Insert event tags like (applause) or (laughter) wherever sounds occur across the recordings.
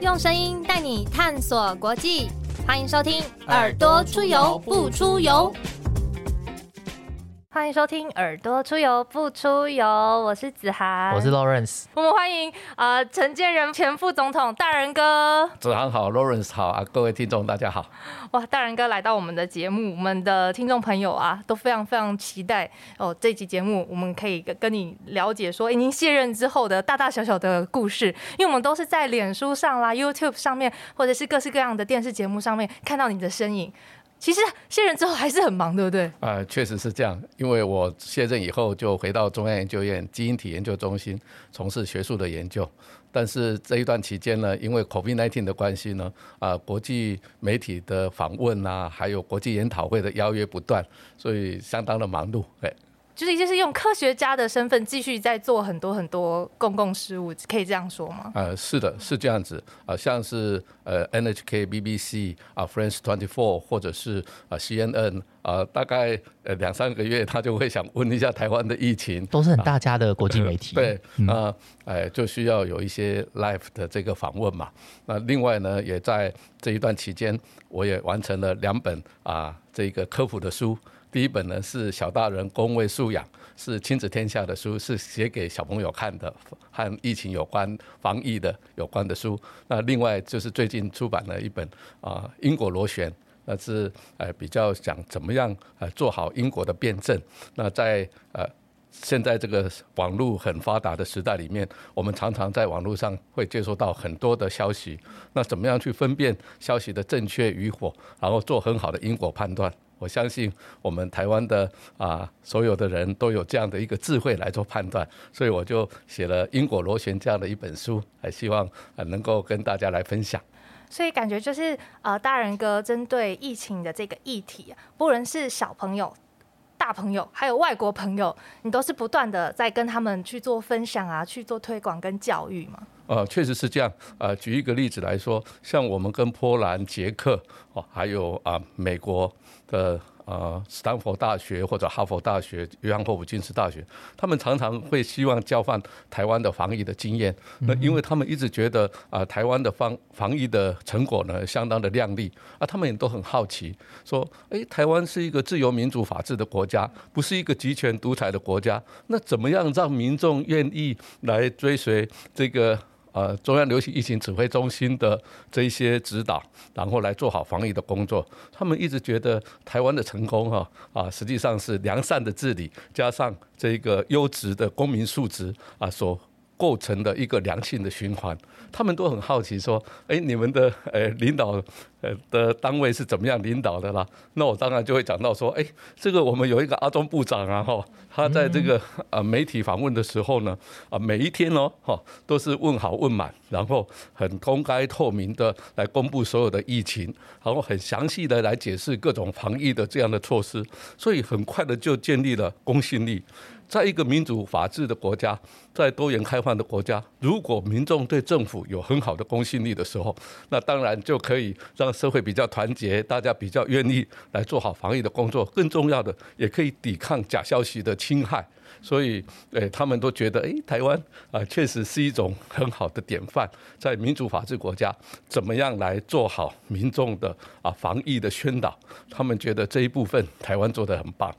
用声音带你探索国际，欢迎收听《耳朵出游不出游》。欢迎收听《耳朵出游不出游》，我是子涵，我是 Lawrence。我们欢迎呃陈建仁前副总统大人哥。子涵好，Lawrence 好啊，各位听众大家好。哇，大人哥来到我们的节目，我们的听众朋友啊都非常非常期待哦。这期节目我们可以跟跟你了解说，哎，您卸任之后的大大小小的故事，因为我们都是在脸书上啦、YouTube 上面，或者是各式各样的电视节目上面看到你的身影。其实卸任之后还是很忙，对不对？呃，确实是这样。因为我卸任以后就回到中央研究院基因体研究中心从事学术的研究，但是这一段期间呢，因为 COVID-19 的关系呢，啊，国际媒体的访问啊，还有国际研讨会的邀约不断，所以相当的忙碌。哎。就是就是用科学家的身份继续在做很多很多公共事务，可以这样说吗？呃，是的，是这样子啊，像是呃 NHK、BBC 啊、France Twenty Four 或者是啊 CNN 啊，大概呃两三个月，他就会想问一下台湾的疫情，都是很大家的国际媒体。对那，哎，就需要有一些 live 的这个访问嘛。那另外呢，也在这一段期间，我也完成了两本啊这个科普的书。第一本呢是小大人公卫素养，是亲子天下的书，是写给小朋友看的，和疫情有关、防疫的有关的书。那另外就是最近出版了一本啊英国螺旋，那是呃比较讲怎么样呃做好英国的辩证。那在呃现在这个网络很发达的时代里面，我们常常在网络上会接收到很多的消息，那怎么样去分辨消息的正确与否，然后做很好的因果判断？我相信我们台湾的啊所有的人都有这样的一个智慧来做判断，所以我就写了《因果螺旋》这样的一本书，还希望啊能够跟大家来分享。所以感觉就是呃，大人哥针对疫情的这个议题，不论是小朋友、大朋友，还有外国朋友，你都是不断的在跟他们去做分享啊，去做推广跟教育嘛。呃，确实是这样。呃，举一个例子来说，像我们跟波兰、捷克哦，还有啊美国。的呃，斯坦福大学或者哈佛大学、约翰霍普金斯大学，他们常常会希望交换台湾的防疫的经验。那因为他们一直觉得啊，台湾的防防疫的成果呢，相当的亮丽啊，他们也都很好奇，说，哎，台湾是一个自由民主法治的国家，不是一个集权独裁的国家，那怎么样让民众愿意来追随这个？呃，中央流行疫情指挥中心的这一些指导，然后来做好防疫的工作。他们一直觉得台湾的成功，哈啊，实际上是良善的治理加上这个优质的公民素质啊所构成的一个良性的循环。他们都很好奇说，哎，你们的呃领导。呃的单位是怎么样领导的啦？那我当然就会讲到说，哎，这个我们有一个阿中部长啊，哈，他在这个呃媒体访问的时候呢，啊，每一天哦，哈，都是问好问满，然后很公开透明的来公布所有的疫情，然后很详细的来解释各种防疫的这样的措施，所以很快的就建立了公信力。在一个民主法治的国家，在多元开放的国家，如果民众对政府有很好的公信力的时候，那当然就可以让社会比较团结，大家比较愿意来做好防疫的工作。更重要的，也可以抵抗假消息的侵害。所以，诶，他们都觉得，诶，台湾啊，确实是一种很好的典范，在民主法治国家，怎么样来做好民众的啊防疫的宣导？他们觉得这一部分台湾做得很棒。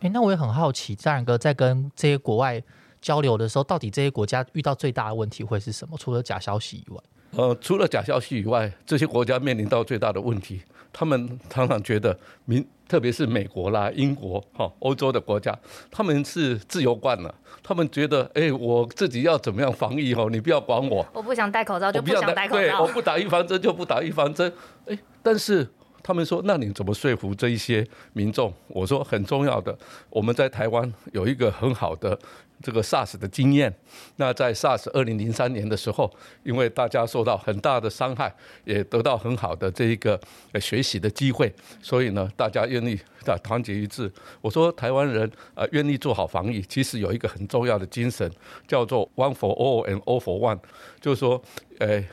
诶，那我也很好奇，赞然哥在跟这些国外交流的时候，到底这些国家遇到最大的问题会是什么？除了假消息以外？呃，除了假消息以外，这些国家面临到最大的问题，他们常常觉得民，特别是美国啦、英国、哈、欧洲的国家，他们是自由惯了，他们觉得，哎，我自己要怎么样防疫哦，你不要管我。我不想戴口罩就不想戴口罩。对，我不打预防针就不打预防针。哎，但是他们说，那你怎么说服这一些民众？我说很重要的，我们在台湾有一个很好的。这个 SARS 的经验，那在 SARS 二零零三年的时候，因为大家受到很大的伤害，也得到很好的这一个学习的机会，所以呢，大家愿意啊团结一致。我说台湾人啊愿意做好防疫，其实有一个很重要的精神，叫做 One for all and all for one，就是说，呃，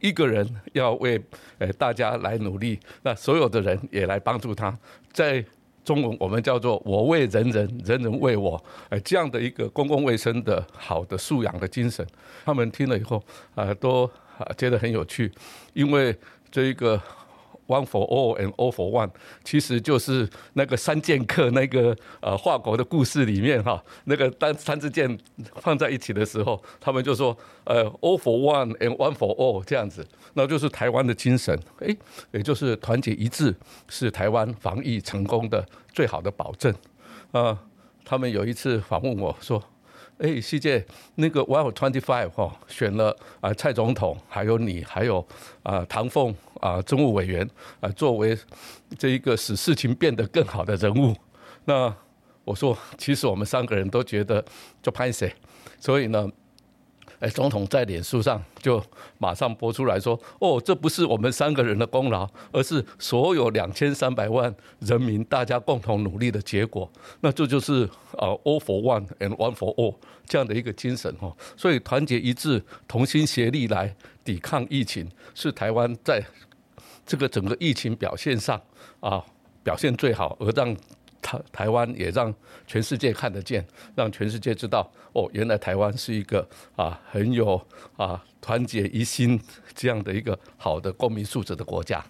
一个人要为呃大家来努力，那所有的人也来帮助他，在。中文我们叫做“我为人人，人人为我”，呃，这样的一个公共卫生的好的素养的精神，他们听了以后，啊，都啊觉得很有趣，因为这一个。One for all and all for one，其实就是那个三剑客那个呃华国的故事里面哈，那个当三支箭放在一起的时候，他们就说呃 all for one and one for all 这样子，那就是台湾的精神，哎，也就是团结一致是台湾防疫成功的最好的保证啊。他们有一次访问我说。哎，世界那个 One Twenty Five 哈，选了啊蔡总统，还有你，还有啊唐凤啊政务委员啊，作为这一个使事情变得更好的人物。那我说，其实我们三个人都觉得就拍谁，所以呢。哎，总统在脸书上就马上播出来说：“哦，这不是我们三个人的功劳，而是所有两千三百万人民大家共同努力的结果。那这就是啊，all for one and one for all 这样的一个精神哈。所以团结一致、同心协力来抵抗疫情，是台湾在这个整个疫情表现上啊表现最好，而让。”台台湾也让全世界看得见，让全世界知道哦，原来台湾是一个啊很有啊团结一心这样的一个好的公民素质的国家。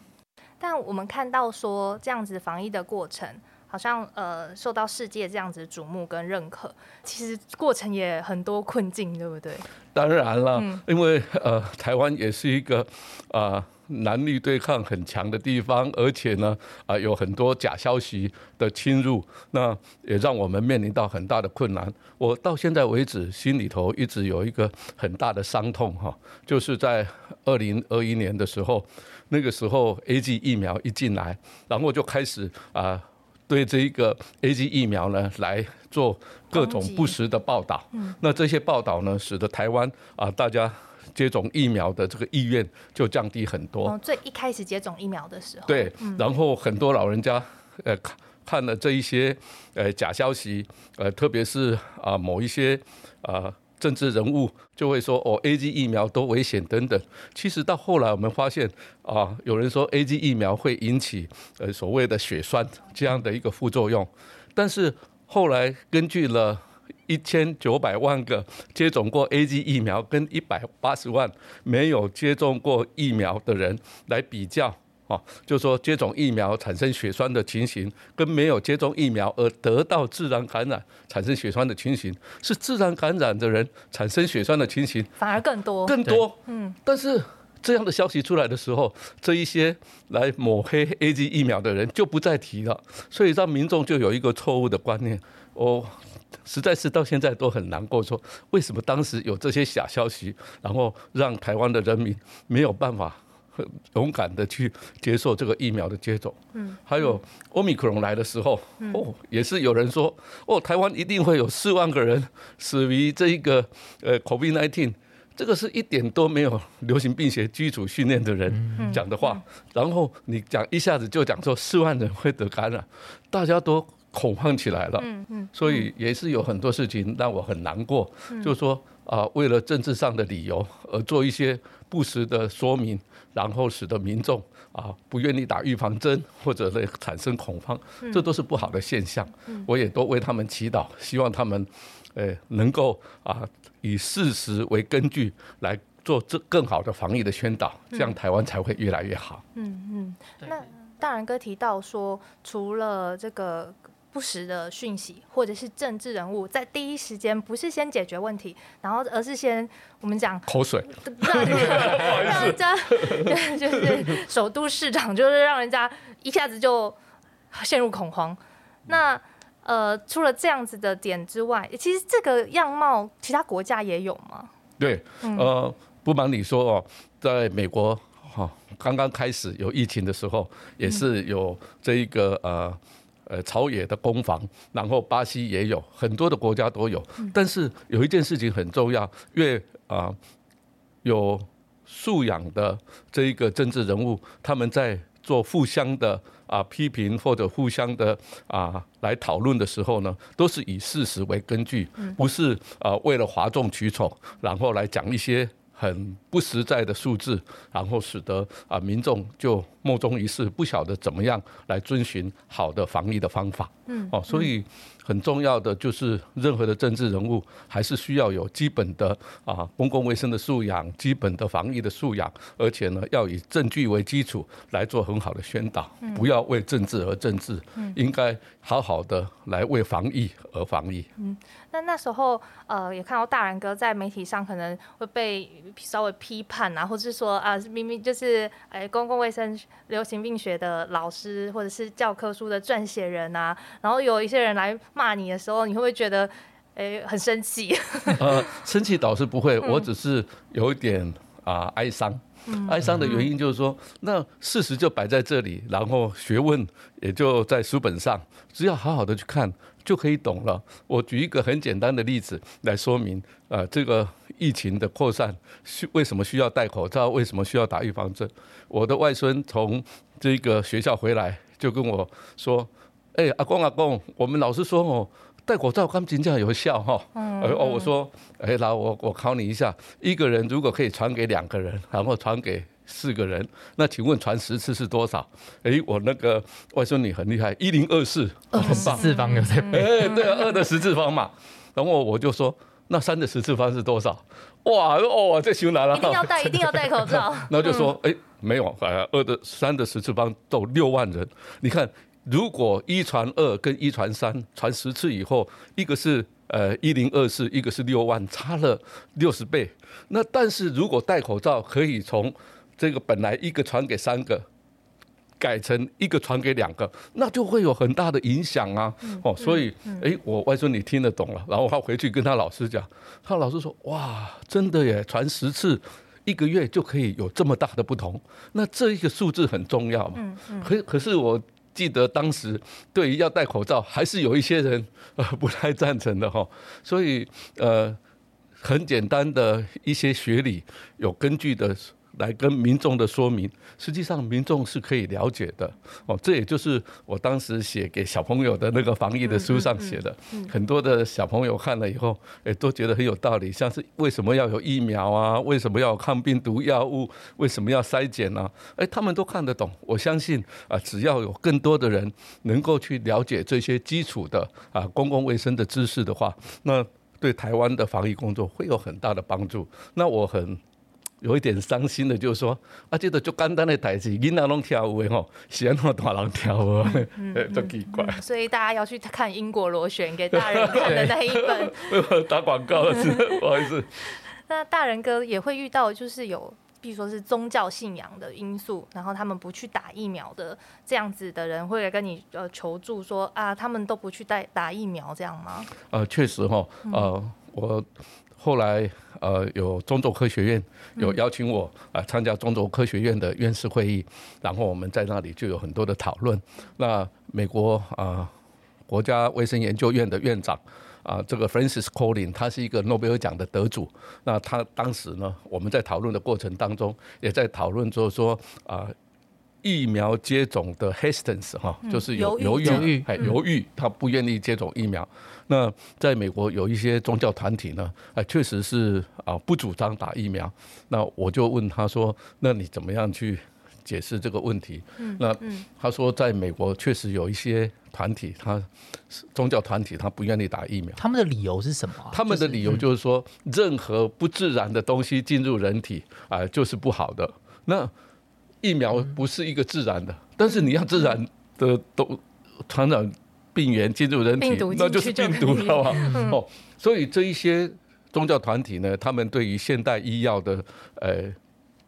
但我们看到说这样子防疫的过程，好像呃受到世界这样子瞩目跟认可，其实过程也很多困境，对不对？当然了，因为呃台湾也是一个啊。男女对抗很强的地方，而且呢，啊，有很多假消息的侵入，那也让我们面临到很大的困难。我到现在为止，心里头一直有一个很大的伤痛哈，就是在二零二一年的时候，那个时候 A G 疫苗一进来，然后就开始啊，对这一个 A G 疫苗呢来做各种不实的报道。那这些报道呢，使得台湾啊，大家。接种疫苗的这个意愿就降低很多。哦，最一开始接种疫苗的时候。对，然后很多老人家呃看看了这一些呃假消息，呃特别是啊某一些啊政治人物就会说哦 A G 疫苗多危险等等。其实到后来我们发现啊有人说 A G 疫苗会引起呃所谓的血栓这样的一个副作用，但是后来根据了。一千九百万个接种过 A G 疫苗跟一百八十万没有接种过疫苗的人来比较啊，就说接种疫苗产生血栓的情形，跟没有接种疫苗而得到自然感染产生血栓的情形，是自然感染的人产生血栓的情形反而更多更多。嗯，但是这样的消息出来的时候，这一些来抹黑 A G 疫苗的人就不再提了，所以让民众就有一个错误的观念哦。实在是到现在都很难过，说为什么当时有这些假消息，然后让台湾的人民没有办法勇敢的去接受这个疫苗的接种。嗯，还有欧米克戎来的时候，哦，也是有人说，哦，台湾一定会有四万个人死于这一个呃 COVID-19，这个是一点都没有流行病学基础训练的人讲的话，然后你讲一下子就讲说四万人会得感染，大家都。恐慌起来了，嗯嗯，所以也是有很多事情让我很难过，就是说啊，为了政治上的理由而做一些不实的说明，然后使得民众啊不愿意打预防针，(laughs) 或者呢产生恐慌，这都是不好的现象。我也都为他们祈祷，希望他们呃能够啊以事实为根据来做这更好的防疫的宣导，这样台湾才会越来越好。嗯嗯，那大然哥提到说，除了这个。不实的讯息，或者是政治人物，在第一时间不是先解决问题，然后而是先我们讲口水，(laughs) 让人家就是首都市长，就是让人家一下子就陷入恐慌。那呃，除了这样子的点之外，其实这个样貌其他国家也有吗？对，呃，不瞒你说哦，在美国哈，刚刚开始有疫情的时候，也是有这一个呃。呃，朝野的攻防，然后巴西也有很多的国家都有，但是有一件事情很重要，越啊有素养的这一个政治人物，他们在做互相的啊批评或者互相的啊来讨论的时候呢，都是以事实为根据，不是啊为了哗众取宠，然后来讲一些很不实在的数字，然后使得啊民众就莫衷一是，不晓得怎么样来遵循好的防疫的方法。嗯，哦，所以很重要的就是任何的政治人物还是需要有基本的啊公共卫生的素养，基本的防疫的素养，而且呢要以证据为基础来做很好的宣导，不要为政治而政治，应该好好的来为防疫而防疫。嗯，那那时候呃也看到大然哥在媒体上可能会被稍微批判啊，或者是说啊明明就是哎公共卫生流行病学的老师或者是教科书的撰写人啊。然后有一些人来骂你的时候，你会不会觉得，诶，很生气？呃，生气倒是不会，我只是有一点啊哀伤。哀伤的原因就是说，那事实就摆在这里，然后学问也就在书本上，只要好好的去看就可以懂了。我举一个很简单的例子来说明，呃，这个疫情的扩散需为什么需要戴口罩，为什么需要打预防针？我的外孙从这个学校回来就跟我说。哎，阿公阿公，我们老师说哦，戴口罩刚真正有效哈。嗯。哦，我说，哎，那我我考你一下，一个人如果可以传给两个人，然后传给四个人，那请问传十次是多少？哎，我那个外孙女很厉害，一零二四，二十次方有在哎，对啊，二的十次方嘛。然后我就说，那三的十次方是多少？哇，哦，这行难了。一定要戴，一定要戴口罩。(laughs) 然后就说，哎，没有，呃，二的三的十次方都六万人，你看。如果一传二跟一传三传十次以后，一个是呃一零二四，一个是六万，差了六十倍。那但是如果戴口罩可以从这个本来一个传给三个，改成一个传给两个，那就会有很大的影响啊。哦，所以哎，我外孙你听得懂了，然后他回去跟他老师讲，他老师说哇，真的耶，传十次一个月就可以有这么大的不同。那这一个数字很重要嘛。可可是我。记得当时对于要戴口罩，还是有一些人 (laughs) 呃不太赞成的哈，所以呃很简单的一些学理有根据的。来跟民众的说明，实际上民众是可以了解的哦。这也就是我当时写给小朋友的那个防疫的书上写的，很多的小朋友看了以后，哎，都觉得很有道理。像是为什么要有疫苗啊？为什么要抗病毒药物？为什么要筛检呢？哎，他们都看得懂。我相信啊，只要有更多的人能够去了解这些基础的啊公共卫生的知识的话，那对台湾的防疫工作会有很大的帮助。那我很。有一点伤心的，就是说，啊，这个就简单的台词，囡仔拢跳舞的吼，是安怎大人跳舞，(laughs) 都奇怪。所以大家要去看英国螺旋给大人看的那一本。(laughs) 我打广告了，是 (laughs) 不好意思。那大人哥也会遇到，就是有，比如说是宗教信仰的因素，然后他们不去打疫苗的这样子的人，会来跟你呃求助说啊，他们都不去带打疫苗，这样吗？呃，确实哈，呃，我。后来，呃，有中州科学院有邀请我啊参加中州科学院的院士会议，然后我们在那里就有很多的讨论。那美国啊国家卫生研究院的院长啊，这个 Francis Collins，他是一个诺贝尔奖的得主。那他当时呢，我们在讨论的过程当中，也在讨论就是说啊。疫苗接种的 hesitance 哈，就是有犹豫，还犹豫，他不愿意接种疫苗。那在美国有一些宗教团体呢，哎，确实是啊不主张打疫苗。那我就问他说：“那你怎么样去解释这个问题？”那他说，在美国确实有一些团体，他宗教团体他不愿意打疫苗。他们的理由是什么？他们的理由就是说，任何不自然的东西进入人体啊，就是不好的。那疫苗不是一个自然的，但是你要自然的都传染病源进入人体，那就是病毒了吧？哦，所以这一些宗教团体呢，他们对于现代医药的呃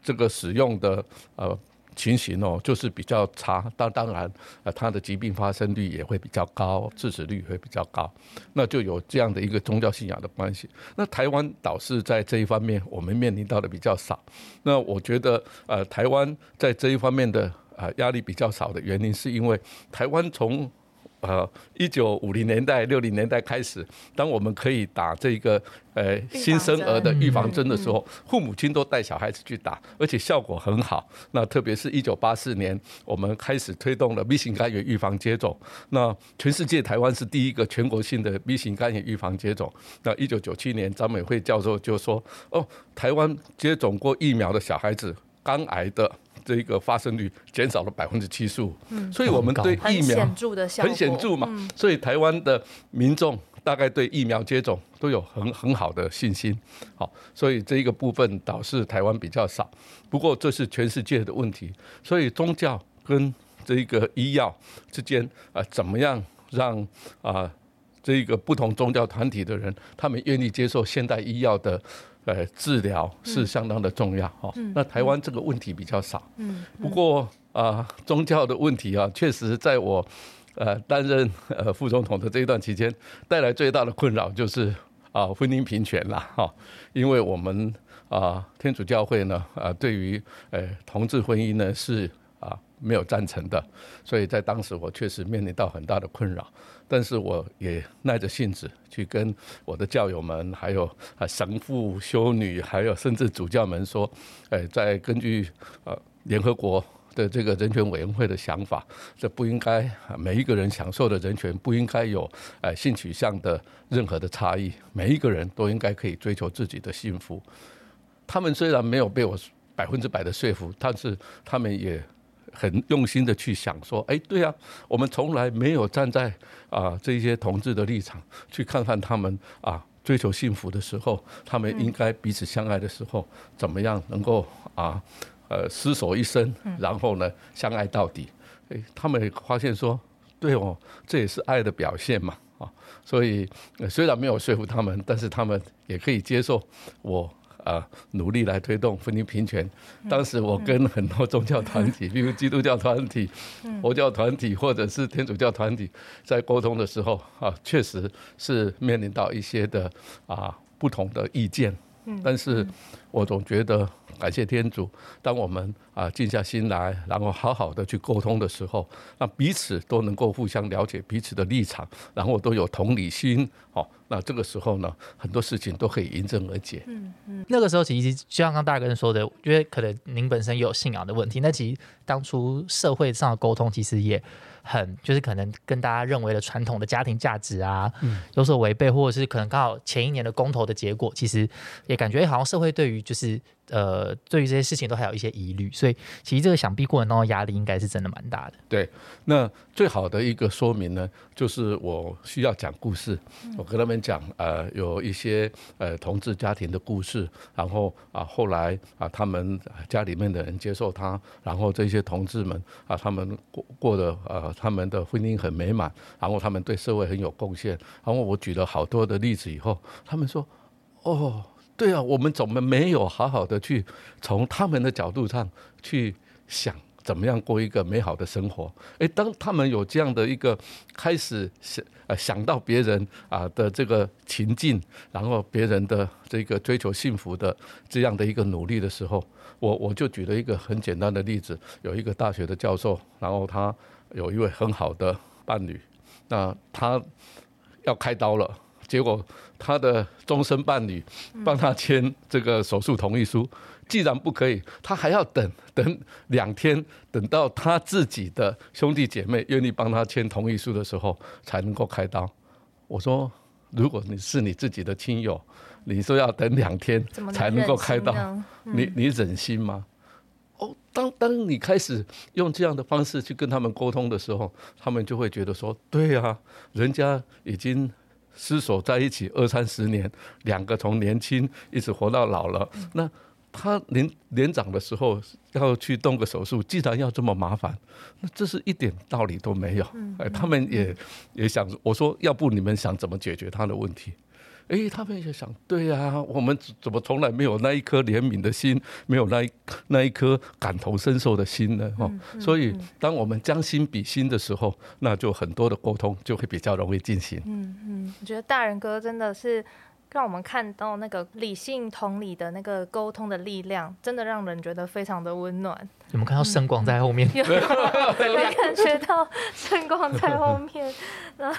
这个使用的呃。情形哦，就是比较差，当当然，呃，他的疾病发生率也会比较高，致死率会比较高，那就有这样的一个宗教信仰的关系。那台湾倒是在这一方面，我们面临到的比较少。那我觉得，呃，台湾在这一方面的啊压力比较少的原因，是因为台湾从呃一九五零年代、六零年代开始，当我们可以打这个呃新生儿的预防针的时候，父母亲都带小孩子去打，而且效果很好。那特别是一九八四年，我们开始推动了 B 型肝炎预防接种。那全世界台湾是第一个全国性的 B 型肝炎预防接种。那一九九七年，张美惠教授就说：“哦，台湾接种过疫苗的小孩子，肝癌的。”这个发生率减少了百分之七十五，所以我们对疫苗很显著的效果，很显著嘛。所以台湾的民众大概对疫苗接种都有很很好的信心。好，所以这一个部分导致台湾比较少。不过这是全世界的问题，所以宗教跟这个医药之间啊，怎么样让啊这一个不同宗教团体的人，他们愿意接受现代医药的？呃，治疗是相当的重要哈。那台湾这个问题比较少。嗯。不过啊，宗教的问题啊，确实在我呃担任呃副总统的这一段期间，带来最大的困扰就是啊婚姻平权啦哈。因为我们啊天主教会呢啊对于呃同志婚姻呢是啊没有赞成的，所以在当时我确实面临到很大的困扰。但是我也耐着性子去跟我的教友们，还有啊神父、修女，还有甚至主教们说，哎，在根据呃联合国的这个人权委员会的想法，这不应该每一个人享受的人权不应该有哎性取向的任何的差异，每一个人都应该可以追求自己的幸福。他们虽然没有被我百分之百的说服，但是他们也。很用心的去想说，哎，对啊，我们从来没有站在啊这些同志的立场去看看他们啊追求幸福的时候，他们应该彼此相爱的时候，怎么样能够啊呃厮守一生，然后呢相爱到底？哎，他们发现说，对哦，这也是爱的表现嘛啊，所以虽然没有说服他们，但是他们也可以接受我。啊，努力来推动婚姻平权。当时我跟很多宗教团体，(laughs) 比如基督教团体、佛教团体或者是天主教团体，在沟通的时候，啊，确实是面临到一些的啊不同的意见。但是我总觉得。感谢天主，当我们啊静下心来，然后好好的去沟通的时候，那彼此都能够互相了解彼此的立场，然后都有同理心，哦，那这个时候呢，很多事情都可以迎刃而解。嗯嗯，那个时候其实就像刚大哥说的，因为可能您本身有信仰的问题，那其实当初社会上的沟通其实也。很就是可能跟大家认为的传统的家庭价值啊，嗯有所违背，或者是可能刚好前一年的公投的结果，其实也感觉好像社会对于就是呃对于这些事情都还有一些疑虑，所以其实这个想必过程当中压力应该是真的蛮大的。对，那最好的一个说明呢，就是我需要讲故事，我跟他们讲呃有一些呃同志家庭的故事，然后啊后来啊他们家里面的人接受他，然后这些同志们啊他们过过的呃。他们的婚姻很美满，然后他们对社会很有贡献。然后我举了好多的例子以后，他们说：“哦，对啊，我们怎么没有好好的去从他们的角度上去想，怎么样过一个美好的生活？”诶，当他们有这样的一个开始想呃想到别人啊的这个情境，然后别人的这个追求幸福的这样的一个努力的时候，我我就举了一个很简单的例子，有一个大学的教授，然后他。有一位很好的伴侣，那他要开刀了，结果他的终身伴侣帮他签这个手术同意书，既然不可以，他还要等等两天，等到他自己的兄弟姐妹愿意帮他签同意书的时候，才能够开刀。我说，如果你是你自己的亲友，你说要等两天才能够开刀，你你忍心吗？哦，当当你开始用这样的方式去跟他们沟通的时候，他们就会觉得说：对啊，人家已经厮守在一起二三十年，两个从年轻一直活到老了。那他年年长的时候要去动个手术，既然要这么麻烦，那这是一点道理都没有。哎，他们也也想我说，要不你们想怎么解决他的问题？哎，他们也想，对呀，我们怎么从来没有那一颗怜悯的心，没有那一那一颗感同身受的心呢？哈，所以当我们将心比心的时候，那就很多的沟通就会比较容易进行。嗯嗯，我觉得大人哥真的是。让我们看到那个理性同理的那个沟通的力量，真的让人觉得非常的温暖。有没有看到圣光在后面？有，有感觉到圣光在后面。那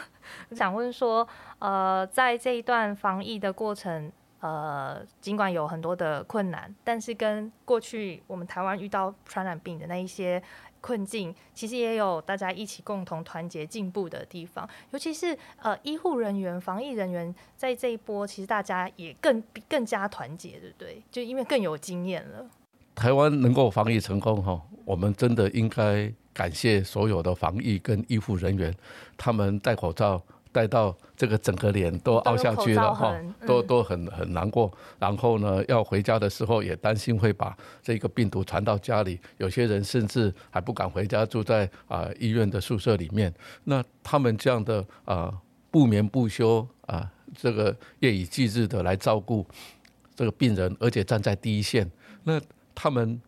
想问说，呃，在这一段防疫的过程，呃，尽管有很多的困难，但是跟过去我们台湾遇到传染病的那一些。困境其实也有大家一起共同团结进步的地方，尤其是呃医护人员、防疫人员在这一波，其实大家也更更加团结，对不对？就因为更有经验了。台湾能够防疫成功哈，我们真的应该感谢所有的防疫跟医护人员，他们戴口罩。戴到这个整个脸都凹下去了哈，都都很很难过。然后呢，要回家的时候也担心会把这个病毒传到家里。有些人甚至还不敢回家，住在啊医院的宿舍里面。那他们这样的啊不眠不休啊，这个夜以继日的来照顾这个病人，而且站在第一线，那他们。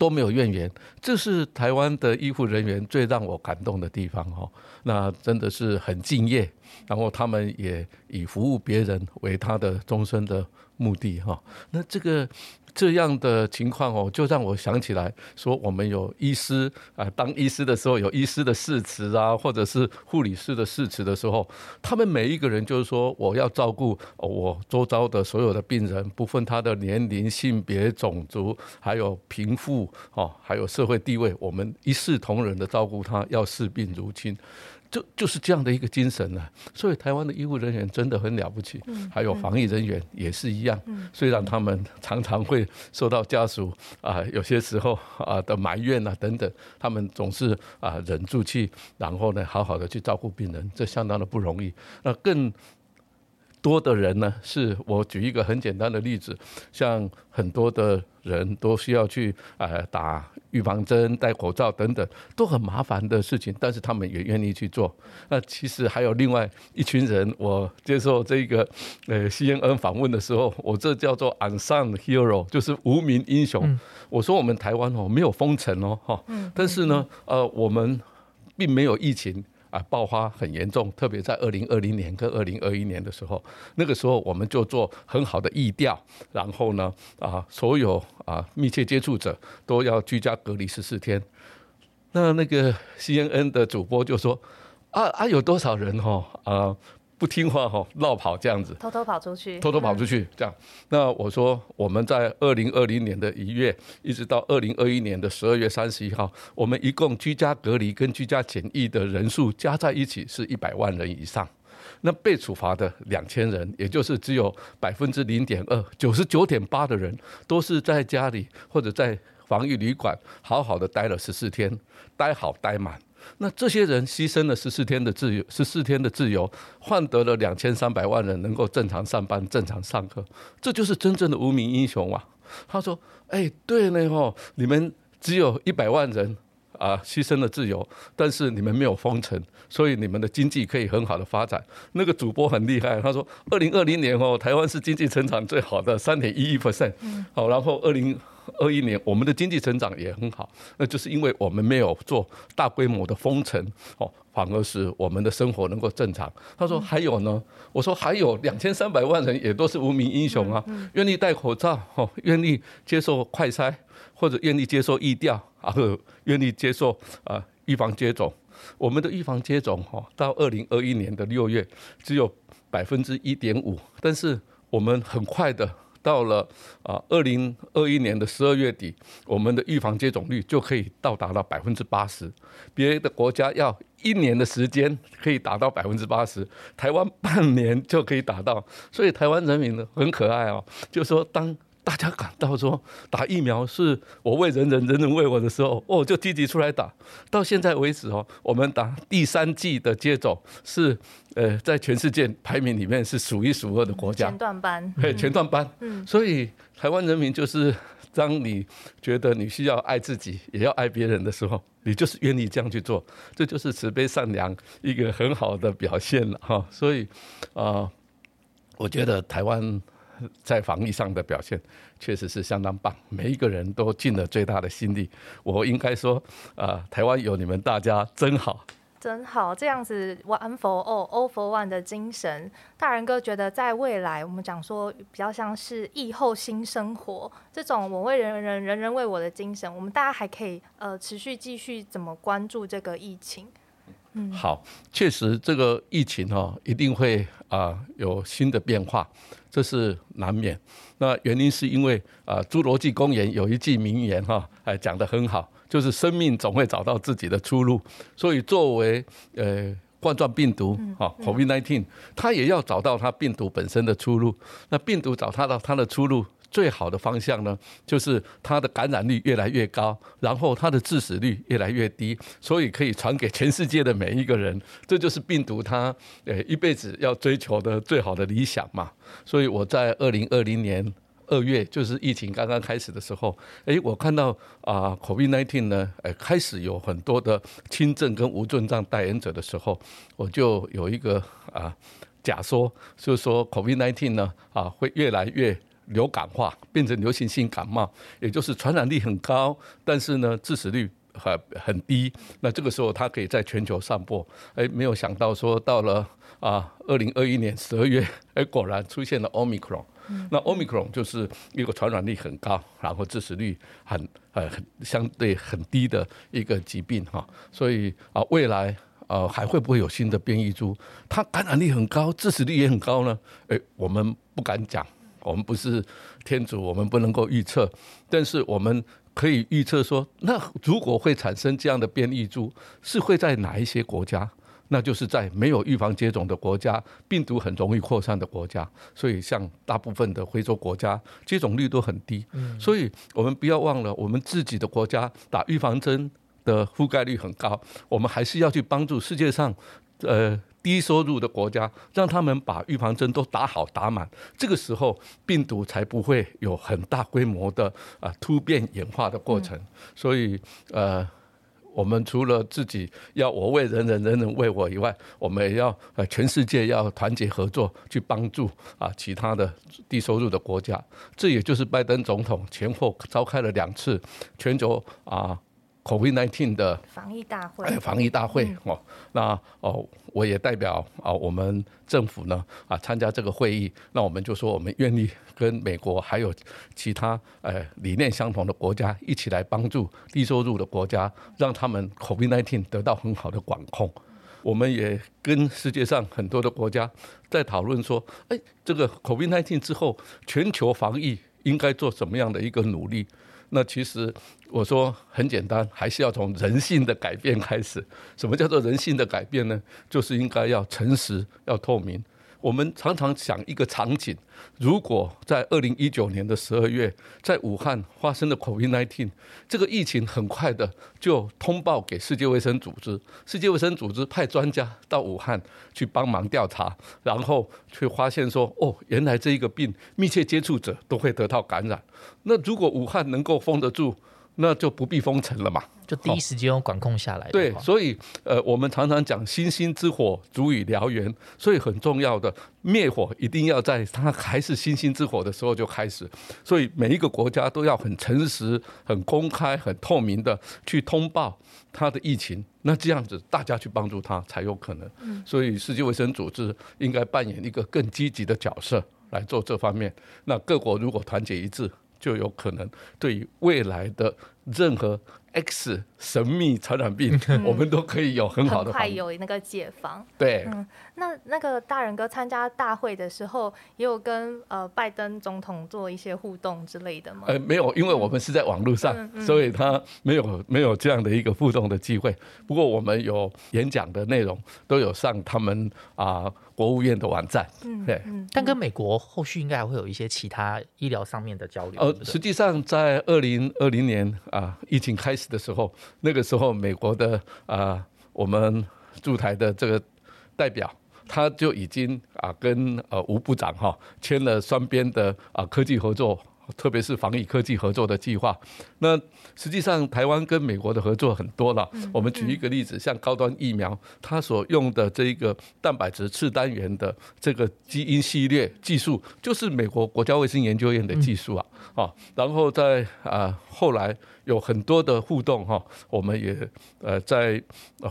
都没有怨言，这是台湾的医护人员最让我感动的地方哈。那真的是很敬业，然后他们也以服务别人为他的终身的目的哈。那这个。这样的情况哦，就让我想起来说，我们有医师啊，当医师的时候有医师的誓词啊，或者是护理师的誓词的时候，他们每一个人就是说，我要照顾我周遭的所有的病人，不分他的年龄、性别、种族，还有贫富哦，还有社会地位，我们一视同仁的照顾他，要视病如亲。就就是这样的一个精神呢，所以台湾的医护人员真的很了不起，还有防疫人员也是一样。虽然他们常常会受到家属啊有些时候啊的埋怨啊等等，他们总是啊忍住气，然后呢好好的去照顾病人，这相当的不容易。那更。多的人呢，是我举一个很简单的例子，像很多的人都需要去呃打预防针、戴口罩等等，都很麻烦的事情，但是他们也愿意去做。那其实还有另外一群人，我接受这个呃 CNN 访问的时候，我这叫做 unsung hero，就是无名英雄。我说我们台湾哦没有封城哦哈，但是呢呃我们并没有疫情。啊，爆发很严重，特别在二零二零年跟二零二一年的时候，那个时候我们就做很好的疫调，然后呢，啊，所有啊密切接触者都要居家隔离十四天。那那个 CNN 的主播就说，啊啊，有多少人哦啊？不听话哈，绕跑这样子，偷偷跑出去，偷偷跑出去这样。那我说，我们在二零二零年的一月，一直到二零二一年的十二月三十一号，我们一共居家隔离跟居家检疫的人数加在一起是一百万人以上。那被处罚的两千人，也就是只有百分之零点二，九十九点八的人都是在家里或者在防疫旅馆好好的待了十四天，待好待满。那这些人牺牲了十四天的自由，十四天的自由，换得了两千三百万人能够正常上班、正常上课，这就是真正的无名英雄啊！他说：“哎，对呢吼，你们只有一百万人啊，牺牲了自由，但是你们没有封城，所以你们的经济可以很好的发展。”那个主播很厉害，他说：“二零二零年哦，台湾是经济成长最好的三点一一 percent，好，然后二零。”二一年，我们的经济成长也很好，那就是因为我们没有做大规模的封城，哦，反而是我们的生活能够正常。他说还有呢，我说还有两千三百万人也都是无名英雄啊，愿意戴口罩，哦，愿意接受快筛，或者愿意接受疫调，啊，愿意接受啊预防接种。我们的预防接种，哈，到二零二一年的六月只有百分之一点五，但是我们很快的。到了啊，二零二一年的十二月底，我们的预防接种率就可以到达了百分之八十。别的国家要一年的时间可以达到百分之八十，台湾半年就可以达到。所以台湾人民呢很可爱哦，就说当。大家感到说打疫苗是我为人人，人人为我的时候，哦，就积极出来打。到现在为止哦，我们打第三季的接种是呃，在全世界排名里面是数一数二的国家。前段班，对，前段班。嗯，所以台湾人民就是，当你觉得你需要爱自己，也要爱别人的时候，你就是愿意这样去做，这就是慈悲善良一个很好的表现了哈。所以啊，我觉得台湾。(laughs) 在防疫上的表现确实是相当棒，每一个人都尽了最大的心力。我应该说，啊，台湾有你们大家真好。真好，这样子 one for all，all for one 的精神，大人哥觉得在未来，我们讲说比较像是疫后新生活这种我为人人，人人为我的精神，我们大家还可以呃持续继续怎么关注这个疫情？嗯，好，确实这个疫情哈一定会啊有新的变化，这是难免。那原因是因为啊侏罗纪公园有一句名言哈，哎讲得很好。就是生命总会找到自己的出路，所以作为呃冠状病毒啊，COVID-19，它也要找到它病毒本身的出路。那病毒找它到它的出路，最好的方向呢，就是它的感染率越来越高，然后它的致死率越来越低，所以可以传给全世界的每一个人。这就是病毒它呃一辈子要追求的最好的理想嘛。所以我在二零二零年。二月就是疫情刚刚开始的时候，哎，我看到啊，COVID nineteen 呢，哎，开始有很多的轻症跟无症状代言者的时候，我就有一个啊假说，就是说 COVID nineteen 呢啊会越来越流感化，变成流行性感冒，也就是传染力很高，但是呢致死率很很低。那这个时候它可以在全球散播，哎，没有想到说到了啊二零二一年十二月，哎，果然出现了 Omicron。那 Omicron 就是一个传染力很高，然后致死率很呃很相对很低的一个疾病哈，所以啊未来呃还会不会有新的变异株？它感染力很高，致死率也很高呢？诶，我们不敢讲，我们不是天主，我们不能够预测，但是我们可以预测说，那如果会产生这样的变异株，是会在哪一些国家？那就是在没有预防接种的国家，病毒很容易扩散的国家，所以像大部分的非洲国家接种率都很低。所以我们不要忘了，我们自己的国家打预防针的覆盖率很高，我们还是要去帮助世界上呃低收入的国家，让他们把预防针都打好打满，这个时候病毒才不会有很大规模的啊突变演化的过程。所以呃。我们除了自己要我为人人，人人为我以外，我们也要呃全世界要团结合作，去帮助啊其他的低收入的国家。这也就是拜登总统前后召开了两次全球啊。COVID-19 的防疫大会，防疫大会哦，那哦，我也代表啊，我们政府呢啊参加这个会议，那我们就说我们愿意跟美国还有其他呃理念相同的国家一起来帮助低收入的国家，让他们 COVID-19 得到很好的管控。我们也跟世界上很多的国家在讨论说，哎，这个 COVID-19 之后，全球防疫应该做什么样的一个努力？那其实我说很简单，还是要从人性的改变开始。什么叫做人性的改变呢？就是应该要诚实、要透明。我们常常想一个场景：如果在二零一九年的十二月，在武汉发生的 COVID-19 这个疫情，很快的就通报给世界卫生组织，世界卫生组织派专家到武汉去帮忙调查，然后却发现说：哦，原来这一个病密切接触者都会得到感染。那如果武汉能够封得住，那就不必封城了嘛，就第一时间管控下来。对，所以呃，我们常常讲星星之火足以燎原，所以很重要的灭火一定要在它还是星星之火的时候就开始。所以每一个国家都要很诚实、很公开、很透明的去通报它的疫情，那这样子大家去帮助它才有可能。所以世界卫生组织应该扮演一个更积极的角色来做这方面。那各国如果团结一致。就有可能对于未来的任何 X 神秘传染病，(laughs) 我们都可以有很好的快有那个解防。对，嗯，那那个大人哥参加大会的时候，也有跟呃拜登总统做一些互动之类的吗？呃，没有，因为我们是在网络上，所以他没有没有这样的一个互动的机会。不过我们有演讲的内容，都有上他们啊。国务院的网站，嗯对，但跟美国后续应该还会有一些其他医疗上面的交流。呃，实际上在二零二零年啊，疫情开始的时候，那个时候美国的啊，我们驻台的这个代表，他就已经啊跟呃吴部长哈签了双边的啊科技合作特别是防疫科技合作的计划。那实际上台湾跟美国的合作很多了。我们举一个例子，像高端疫苗，它所用的这个蛋白质次单元的这个基因系列技术，就是美国国家卫生研究院的技术啊。啊，然后在啊后来有很多的互动哈，我们也呃在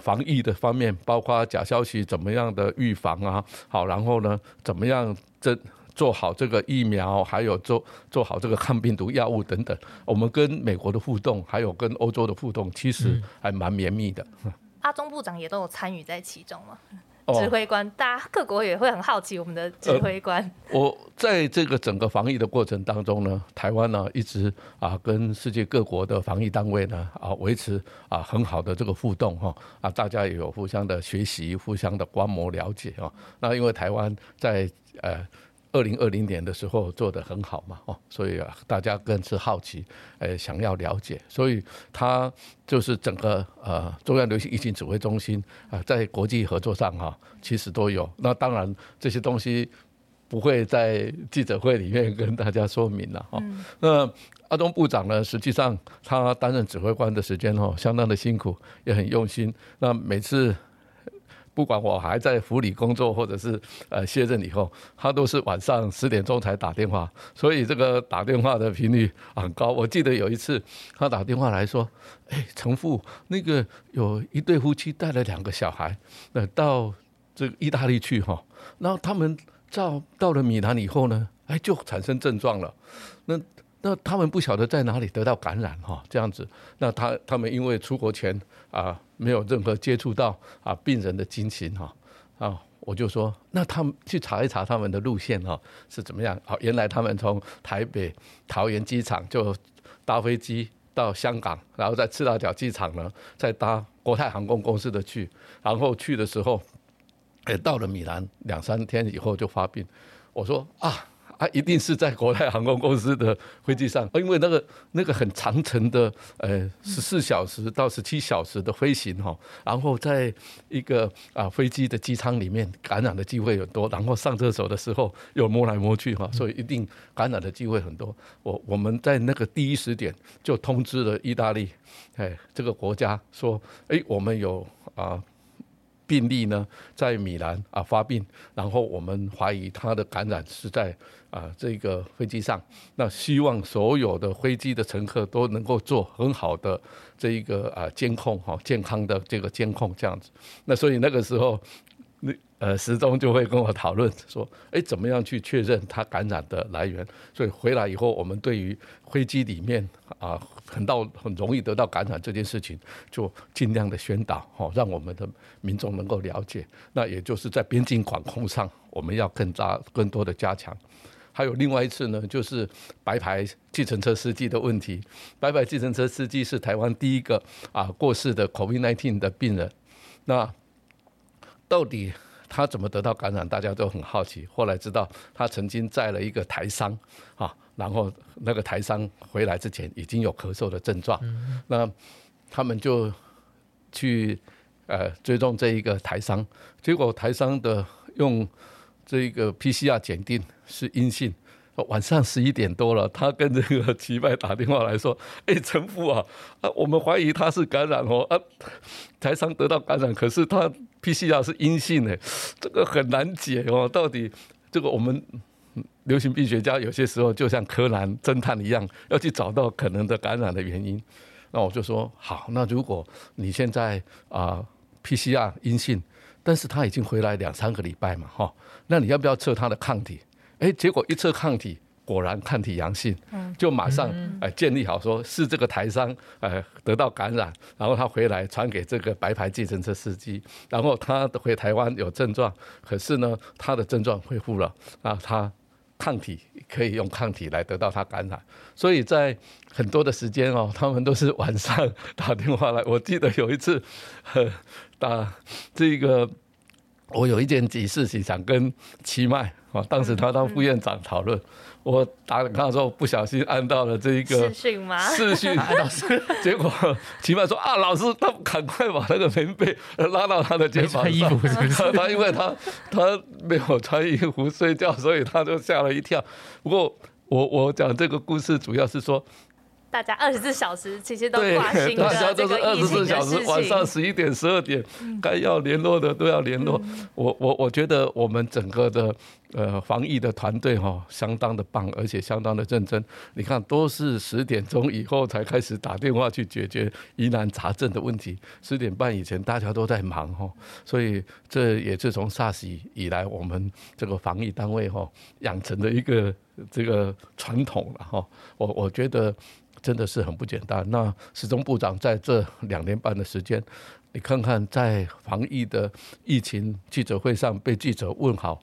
防疫的方面，包括假消息怎么样的预防啊，好，然后呢怎么样这。做好这个疫苗，还有做做好这个抗病毒药物等等，我们跟美国的互动，还有跟欧洲的互动，其实还蛮绵密的。阿中部长也都有参与在其中吗？指挥官，大家各国也会很好奇我们的指挥官。我在这个整个防疫的过程当中呢，台湾呢一直啊跟世界各国的防疫单位呢啊维持啊很好的这个互动哈啊，大家也有互相的学习，互相的观摩了解啊。那因为台湾在呃。二零二零年的时候做得很好嘛，哦，所以啊，大家更是好奇，呃，想要了解，所以他就是整个呃中央流行疫情指挥中心啊，在国际合作上哈，其实都有。那当然这些东西不会在记者会里面跟大家说明了哈。那阿东部长呢，实际上他担任指挥官的时间哦，相当的辛苦，也很用心。那每次。不管我还在府里工作，或者是呃卸任以后，他都是晚上十点钟才打电话，所以这个打电话的频率很高。我记得有一次他打电话来说：“哎，陈父，那个有一对夫妻带了两个小孩，呃，到这个意大利去哈，然后他们到到了米兰以后呢，哎，就产生症状了。那那他们不晓得在哪里得到感染哈，这样子。那他他们因为出国前啊。”没有任何接触到啊病人的惊情哈啊，我就说那他们去查一查他们的路线哈是怎么样？好，原来他们从台北桃园机场就搭飞机到香港，然后在赤道角机场呢再搭国泰航空公司的去，然后去的时候也到了米兰，两三天以后就发病。我说啊。他一定是在国泰航空公司的飞机上，因为那个那个很长程的，呃，十四小时到十七小时的飞行哈，然后在一个啊飞机的机舱里面感染的机会很多，然后上厕所的时候又摸来摸去哈，所以一定感染的机会很多。我我们在那个第一时点就通知了意大利，哎，这个国家说，哎，我们有啊。病例呢，在米兰啊发病，然后我们怀疑他的感染是在啊这个飞机上。那希望所有的飞机的乘客都能够做很好的这一个啊监控哈，健康的这个监控这样子。那所以那个时候。呃，时钟就会跟我讨论 (laughs) 说，哎，怎么样去确认他感染的来源？所以回来以后，我们对于飞机里面啊，很到很容易得到感染这件事情，就尽量的宣导，哦，让我们的民众能够了解。那也就是在边境管控上，我们要更加更多的加强。还有另外一次呢，就是白牌计程车司机的问题。白牌计程车司机是台湾第一个啊过世的 COVID-19 的病人。那到底他怎么得到感染？大家都很好奇。后来知道他曾经载了一个台商啊，然后那个台商回来之前已经有咳嗽的症状，那他们就去呃追踪这一个台商，结果台商的用这个 PCR 检定是阴性。晚上十一点多了，他跟这个齐白打电话来说：“哎，陈父啊，啊，我们怀疑他是感染哦，啊，台商得到感染，可是他 PCR 是阴性的，这个很难解哦。到底这个我们流行病学家有些时候就像柯南侦探一样，要去找到可能的感染的原因。那我就说好，那如果你现在啊 PCR 阴性，但是他已经回来两三个礼拜嘛，哈，那你要不要测他的抗体？”哎，结果一测抗体，果然抗体阳性，就马上哎建立好说是这个台商哎得到感染，然后他回来传给这个白牌计程车司机，然后他回台湾有症状，可是呢他的症状恢复了，啊他抗体可以用抗体来得到他感染，所以在很多的时间哦，他们都是晚上打电话来，我记得有一次打这个。我有一件急事情想跟七麦啊，当时他当副院长讨论，我打给他的时候不小心按到了这一个视讯吗？视讯 (laughs) 老师，结果齐曼说啊，老师，他赶快把那个棉被拉到他的肩膀上，(laughs) 他因为他他没有穿衣服睡觉，所以他就吓了一跳。不过我我讲这个故事主要是说。大家二十四小时其实都对，挂心大家都是二十四小时，晚上。十一点、十二点，该要联络的都要联络。我我我觉得我们整个的呃防疫的团队哈，相当的棒，而且相当的认真。你看，都是十点钟以后才开始打电话去解决疑难杂症的问题，十点半以前大家都在忙哈，所以这也是从 SARS 以以来我们这个防疫单位哈养成的一个这个传统了哈。我我觉得。真的是很不简单。那始终部长在这两年半的时间，你看看在防疫的疫情记者会上被记者问好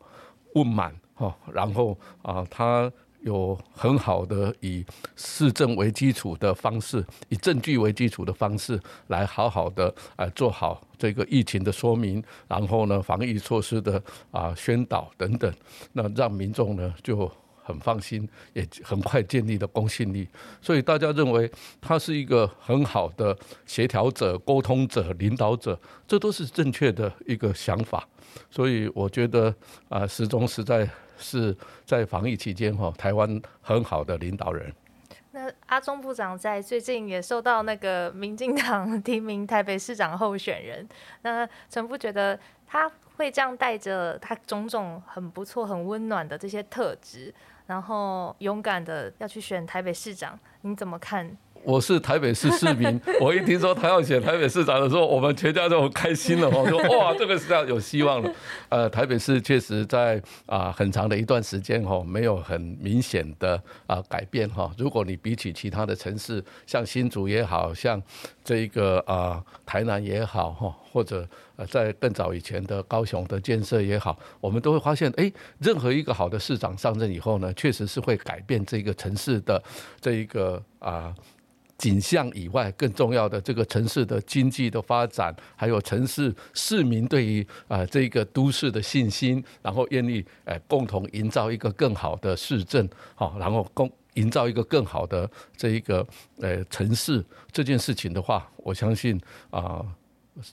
问满哈，然后啊他有很好的以市政为基础的方式，以证据为基础的方式来好好的啊做好这个疫情的说明，然后呢防疫措施的啊宣导等等，那让民众呢就。很放心，也很快建立了公信力，所以大家认为他是一个很好的协调者、沟通者、领导者，这都是正确的一个想法。所以我觉得啊，始终实在是在防疫期间哈，台湾很好的领导人。那阿中部长在最近也受到那个民进党提名台北市长候选人，那陈副觉得他会这样带着他种种很不错、很温暖的这些特质。然后勇敢的要去选台北市长，你怎么看？我是台北市市民，(laughs) 我一听说他要选台北市长的时候，我们全家都很开心了。我说 (laughs) 哇，这个是要有希望了。呃，台北市确实在啊很长的一段时间哈，没有很明显的啊改变哈。如果你比起其他的城市，像新竹也好像这一个啊台南也好哈，或者呃在更早以前的高雄的建设也好，我们都会发现，哎，任何一个好的市长上任以后呢，确实是会改变这个城市的这一个啊。景象以外，更重要的这个城市的经济的发展，还有城市市民对于啊这个都市的信心，然后愿意呃共同营造一个更好的市政，好，然后共营造一个更好的这一个呃城市这件事情的话，我相信啊。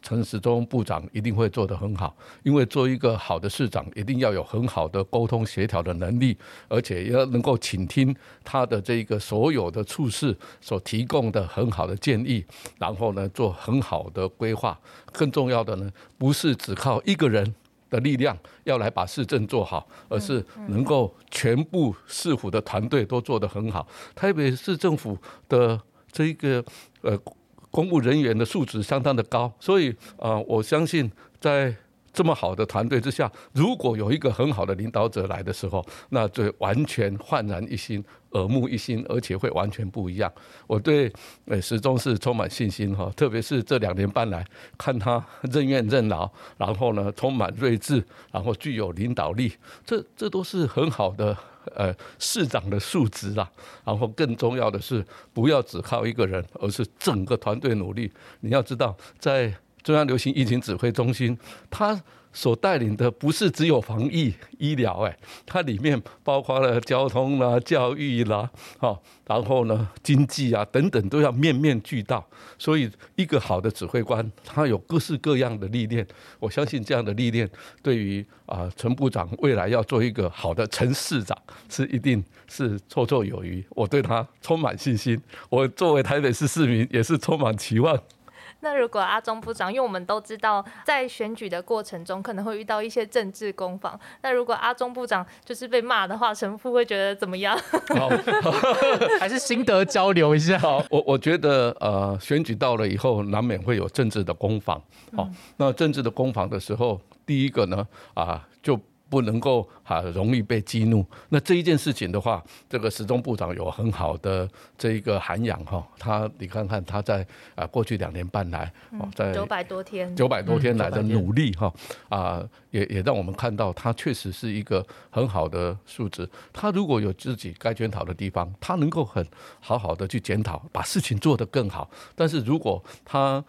陈时中部长一定会做得很好，因为做一个好的市长，一定要有很好的沟通协调的能力，而且要能够倾听他的这个所有的处事所提供的很好的建议，然后呢做很好的规划。更重要的呢，不是只靠一个人的力量要来把市政做好，而是能够全部市府的团队都做得很好。台北市政府的这一个呃。公务人员的素质相当的高，所以啊，我相信在这么好的团队之下，如果有一个很好的领导者来的时候，那就完全焕然一新、耳目一新，而且会完全不一样。我对呃始终是充满信心哈，特别是这两年半来，看他任怨任劳，然后呢充满睿智，然后具有领导力，这这都是很好的。呃，市长的素质啦，然后更重要的是，不要只靠一个人，而是整个团队努力。你要知道，在中央流行疫情指挥中心，他。所带领的不是只有防疫医疗，哎，它里面包括了交通啦、教育啦，哈，然后呢，经济啊等等都要面面俱到。所以，一个好的指挥官，他有各式各样的历练。我相信这样的历练，对于啊陈部长未来要做一个好的陈市长，是一定是绰绰有余。我对他充满信心。我作为台北市市民，也是充满期望。那如果阿中部长，因为我们都知道，在选举的过程中可能会遇到一些政治攻防。那如果阿中部长就是被骂的话，神父会觉得怎么样？(laughs) 好，(laughs) 还是心得交流一下。好，我我觉得呃，选举到了以后，难免会有政治的攻防。好，那政治的攻防的时候，第一个呢，啊，就。不能够哈容易被激怒，那这一件事情的话，这个时钟部长有很好的这一个涵养哈，他你看看他在啊过去两年半来，在九百多天九百多天来的努力哈啊，也也让我们看到他确实是一个很好的素质。他如果有自己该检讨的地方，他能够很好好的去检讨，把事情做得更好。但是如果他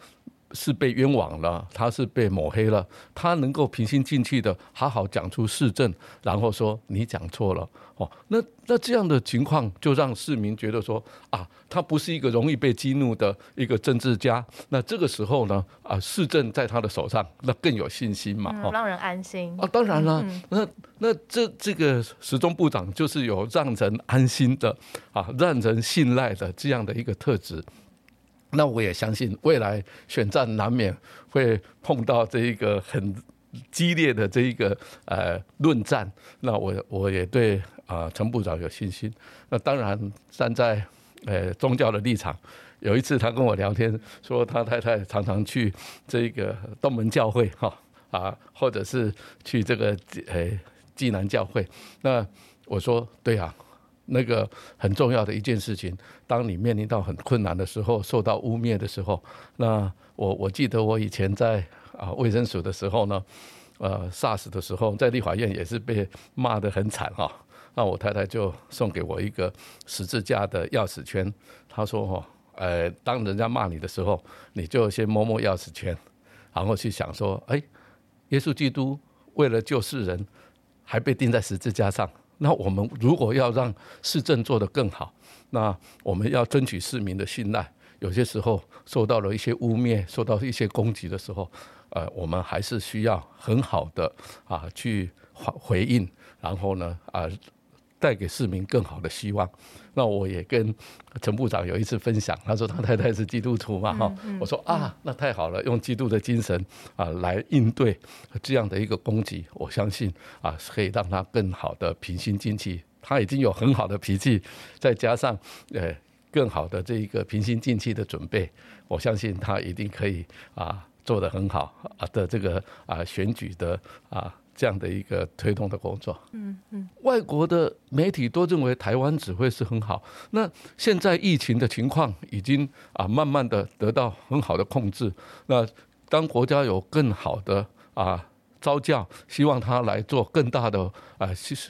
是被冤枉了，他是被抹黑了，他能够平心静气的好好讲出市政，然后说你讲错了哦，那那这样的情况就让市民觉得说啊，他不是一个容易被激怒的一个政治家。那这个时候呢，啊，市政在他的手上，那更有信心嘛，哦，让人安心啊。当然了，那那这这个时钟部长就是有让人安心的啊，让人信赖的这样的一个特质。那我也相信，未来选战难免会碰到这一个很激烈的这一个呃论战。那我我也对啊陈部长有信心。那当然站在呃宗教的立场，有一次他跟我聊天，说他太太常常去这个东门教会哈啊，或者是去这个呃济南教会。那我说对啊。那个很重要的一件事情，当你面临到很困难的时候，受到污蔑的时候，那我我记得我以前在啊卫生署的时候呢，呃 SARS 的时候，在立法院也是被骂得很惨哈。那我太太就送给我一个十字架的钥匙圈，她说哈，呃，当人家骂你的时候，你就先摸摸钥匙圈，然后去想说，哎，耶稣基督为了救世人，还被钉在十字架上。那我们如果要让市政做得更好，那我们要争取市民的信赖。有些时候受到了一些污蔑，受到一些攻击的时候，呃，我们还是需要很好的啊去回回应，然后呢啊。带给市民更好的希望。那我也跟陈部长有一次分享，他说他太太是基督徒嘛，哈，我说啊，那太好了，用基督的精神啊来应对这样的一个攻击，我相信啊可以让他更好的平心静气。他已经有很好的脾气，再加上呃更好的这一个平心静气的准备，我相信他一定可以啊做得很好啊的这个啊选举的啊。这样的一个推动的工作，嗯嗯，外国的媒体都认为台湾指挥是很好。那现在疫情的情况已经啊慢慢的得到很好的控制。那当国家有更好的啊招教，希望他来做更大的啊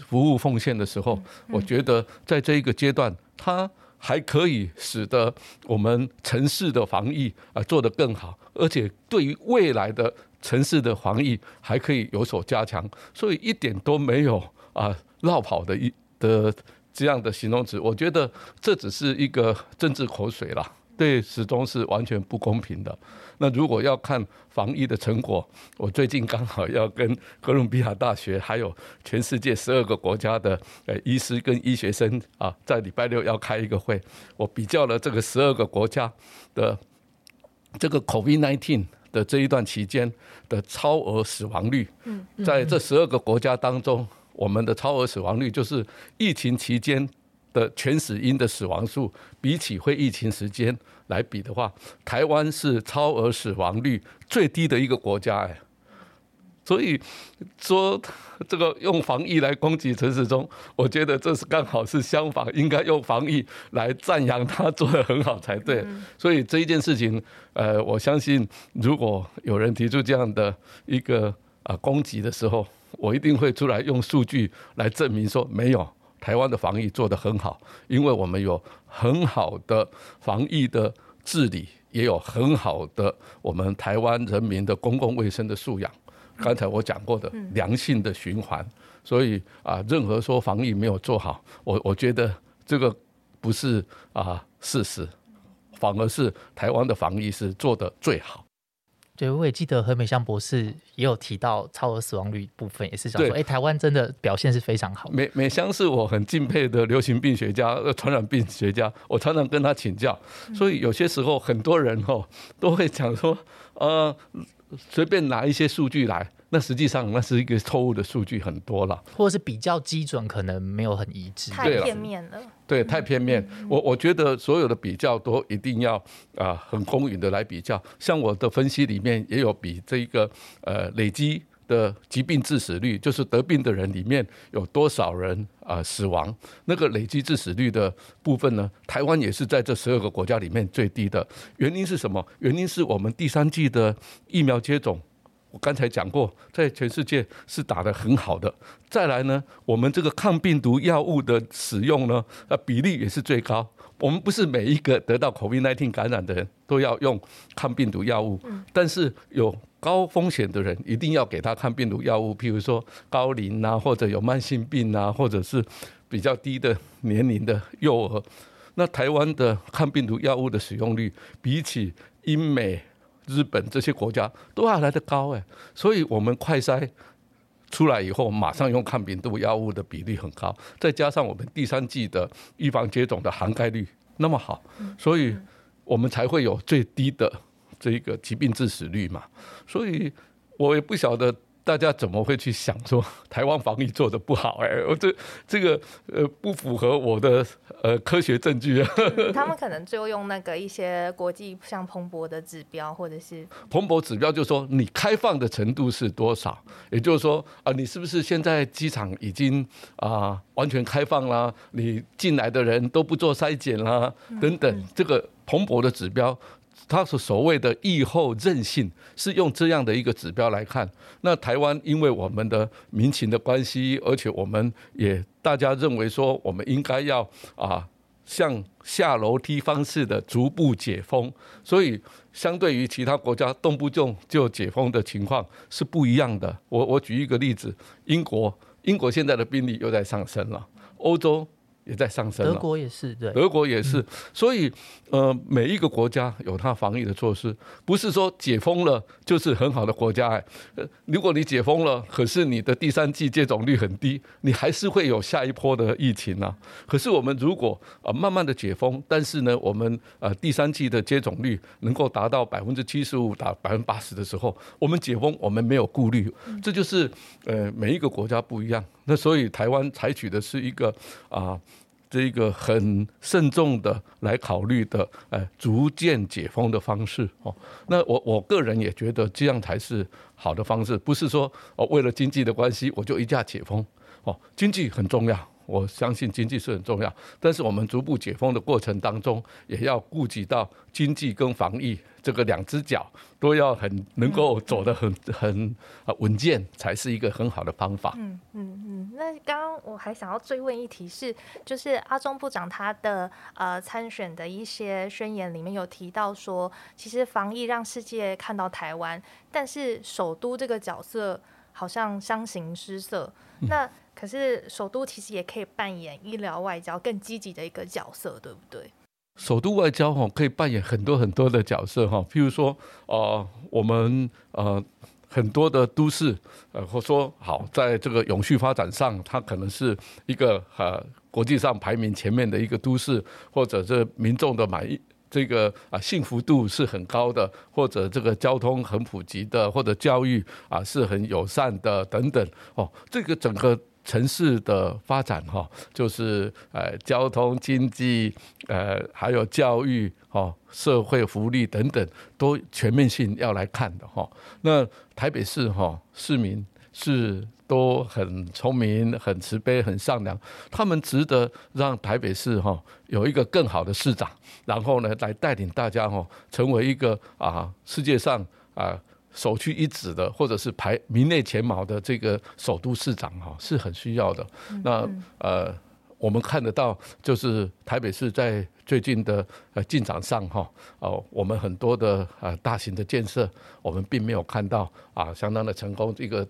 服务奉献的时候，我觉得在这一个阶段，他还可以使得我们城市的防疫啊做得更好，而且对于未来的。城市的防疫还可以有所加强，所以一点都没有啊绕跑的一的这样的形容词。我觉得这只是一个政治口水啦，对始终是完全不公平的。那如果要看防疫的成果，我最近刚好要跟哥伦比亚大学还有全世界十二个国家的呃医师跟医学生啊，在礼拜六要开一个会，我比较了这个十二个国家的这个 COVID-19。的这一段期间的超额死亡率，在这十二个国家当中，我们的超额死亡率就是疫情期间的全死因的死亡数，比起非疫情时间来比的话，台湾是超额死亡率最低的一个国家，哎。所以说，这个用防疫来攻击陈时中，我觉得这是刚好是相反，应该用防疫来赞扬他做的很好才对。所以这一件事情，呃，我相信如果有人提出这样的一个啊攻击的时候，我一定会出来用数据来证明说，没有台湾的防疫做得很好，因为我们有很好的防疫的治理，也有很好的我们台湾人民的公共卫生的素养。刚才我讲过的良性的循环，所以啊，任何说防疫没有做好，我我觉得这个不是啊事实，反而是台湾的防疫是做的最好。对，我也记得何美香博士也有提到超额死亡率部分，也是想说，哎，台湾真的表现是非常好。美美香是我很敬佩的流行病学家、传染病学家，我常常跟他请教，所以有些时候很多人哦都会讲说，呃。随便拿一些数据来，那实际上那是一个错误的数据很多了，或者是比较基准可能没有很一致，太片面了。对，太片面。我我觉得所有的比较都一定要啊很公允的来比较。像我的分析里面也有比这一个呃累积。的疾病致死率，就是得病的人里面有多少人啊死亡？那个累积致死率的部分呢？台湾也是在这十二个国家里面最低的。原因是什么？原因是我们第三季的疫苗接种，我刚才讲过，在全世界是打得很好的。再来呢，我们这个抗病毒药物的使用呢，呃比例也是最高。我们不是每一个得到 COVID-19 感染的人都要用抗病毒药物，但是有高风险的人一定要给他抗病毒药物，譬如说高龄啊，或者有慢性病啊，或者是比较低的年龄的幼儿。那台湾的抗病毒药物的使用率，比起英美、日本这些国家都要来得高哎，所以我们快筛出来以后，马上用抗病毒药物的比例很高，再加上我们第三季的预防接种的涵盖率那么好，所以我们才会有最低的这个疾病致死率嘛。所以我也不晓得。大家怎么会去想说台湾防疫做的不好？哎，我这这个呃不符合我的呃科学证据啊。(laughs) 他们可能就用那个一些国际像蓬勃的指标，或者是蓬勃指标，就是说你开放的程度是多少？也就是说啊，你是不是现在机场已经啊完全开放啦？你进来的人都不做筛检啦？等等，这个蓬勃的指标。它是所谓的疫后韧性，是用这样的一个指标来看。那台湾因为我们的民情的关系，而且我们也大家认为说，我们应该要啊，像下楼梯方式的逐步解封，所以相对于其他国家动不动就解封的情况是不一样的。我我举一个例子，英国，英国现在的病例又在上升了，欧洲。也在上升了，德国也是，对，德国也是，所以呃，每一个国家有它防疫的措施，不是说解封了就是很好的国家哎。呃，如果你解封了，可是你的第三季接种率很低，你还是会有下一波的疫情啊。可是我们如果啊慢慢的解封，但是呢，我们呃第三季的接种率能够达到百分之七十五到百分之八十的时候，我们解封我们没有顾虑，这就是呃每一个国家不一样。那所以台湾采取的是一个啊。这个很慎重的来考虑的，呃，逐渐解封的方式哦。那我我个人也觉得这样才是好的方式，不是说哦为了经济的关系我就一下解封哦。经济很重要，我相信经济是很重要，但是我们逐步解封的过程当中，也要顾及到经济跟防疫。这个两只脚都要很能够走得很很啊稳健，才是一个很好的方法。嗯嗯嗯。那刚刚我还想要追问一题是，就是阿中部长他的呃参选的一些宣言里面有提到说，其实防疫让世界看到台湾，但是首都这个角色好像相形失色。那可是首都其实也可以扮演医疗外交更积极的一个角色，对不对？首都外交哈可以扮演很多很多的角色哈，譬如说呃我们呃很多的都市呃或说好在这个永续发展上，它可能是一个呃国际上排名前面的一个都市，或者是民众的满意这个啊幸福度是很高的，或者这个交通很普及的，或者教育啊是很友善的等等哦，这个整个。城市的发展哈，就是呃交通、经济，呃还有教育哈、社会福利等等，都全面性要来看的哈。那台北市哈市民是都很聪明、很慈悲、很善良，他们值得让台北市哈有一个更好的市长，然后呢来带领大家哈成为一个啊世界上啊。首屈一指的，或者是排名列前茅的这个首都市长哈，是很需要的。那呃，我们看得到，就是台北市在最近的呃进展上哈，哦，我们很多的呃大型的建设，我们并没有看到啊相当的成功。这个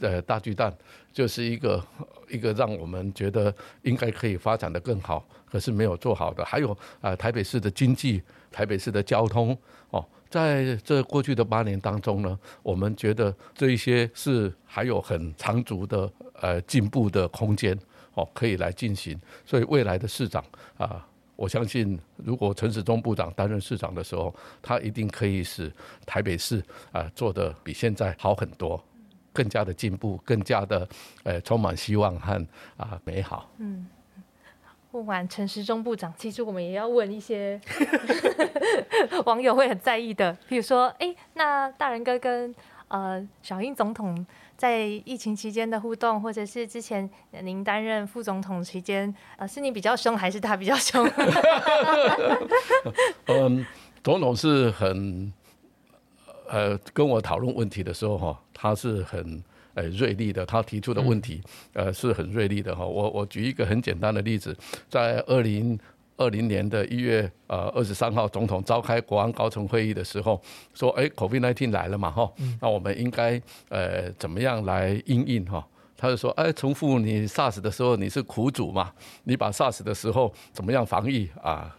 呃大巨蛋就是一个一个让我们觉得应该可以发展的更好，可是没有做好的。还有啊台北市的经济，台北市的交通哦。在这过去的八年当中呢，我们觉得这一些是还有很长足的呃进步的空间哦，可以来进行。所以未来的市长啊，我相信如果陈时中部长担任市长的时候，他一定可以使台北市啊做的比现在好很多，更加的进步，更加的呃充满希望和啊美好。嗯。问完陈时中部长，其实我们也要问一些 (laughs) 网友会很在意的，比如说，哎，那大人哥跟呃小英总统在疫情期间的互动，或者是之前您担任副总统期间，呃，是你比较凶还是他比较凶？(laughs) 嗯，总统是很呃跟我讨论问题的时候哈，他是很。呃，锐利的，他提出的问题，呃，是很锐利的哈。我我举一个很简单的例子，在二零二零年的一月呃二十三号，总统召开国安高层会议的时候，说，哎，COVID-19 来了嘛，哈，那我们应该呃怎么样来应应哈？他就说，哎，重复你 SARS 的时候你是苦主嘛，你把 SARS 的时候怎么样防疫啊？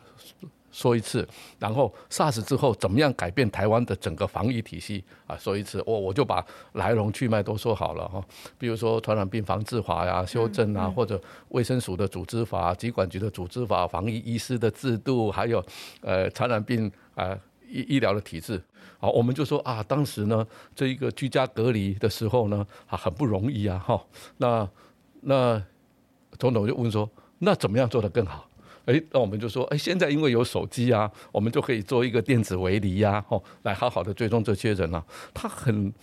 说一次，然后 SARS 之后怎么样改变台湾的整个防疫体系啊？说一次，我我就把来龙去脉都说好了哈。比如说传染病防治法呀、修正啊，或者卫生署的组织法、疾管局的组织法、防疫医师的制度，还有呃传染病啊医医疗的体制。好，我们就说啊，当时呢这一个居家隔离的时候呢啊很不容易啊哈。那那总统就问说，那怎么样做得更好？哎，那我们就说，哎，现在因为有手机啊，我们就可以做一个电子围篱呀，哦，来好好的追踪这些人啊。他很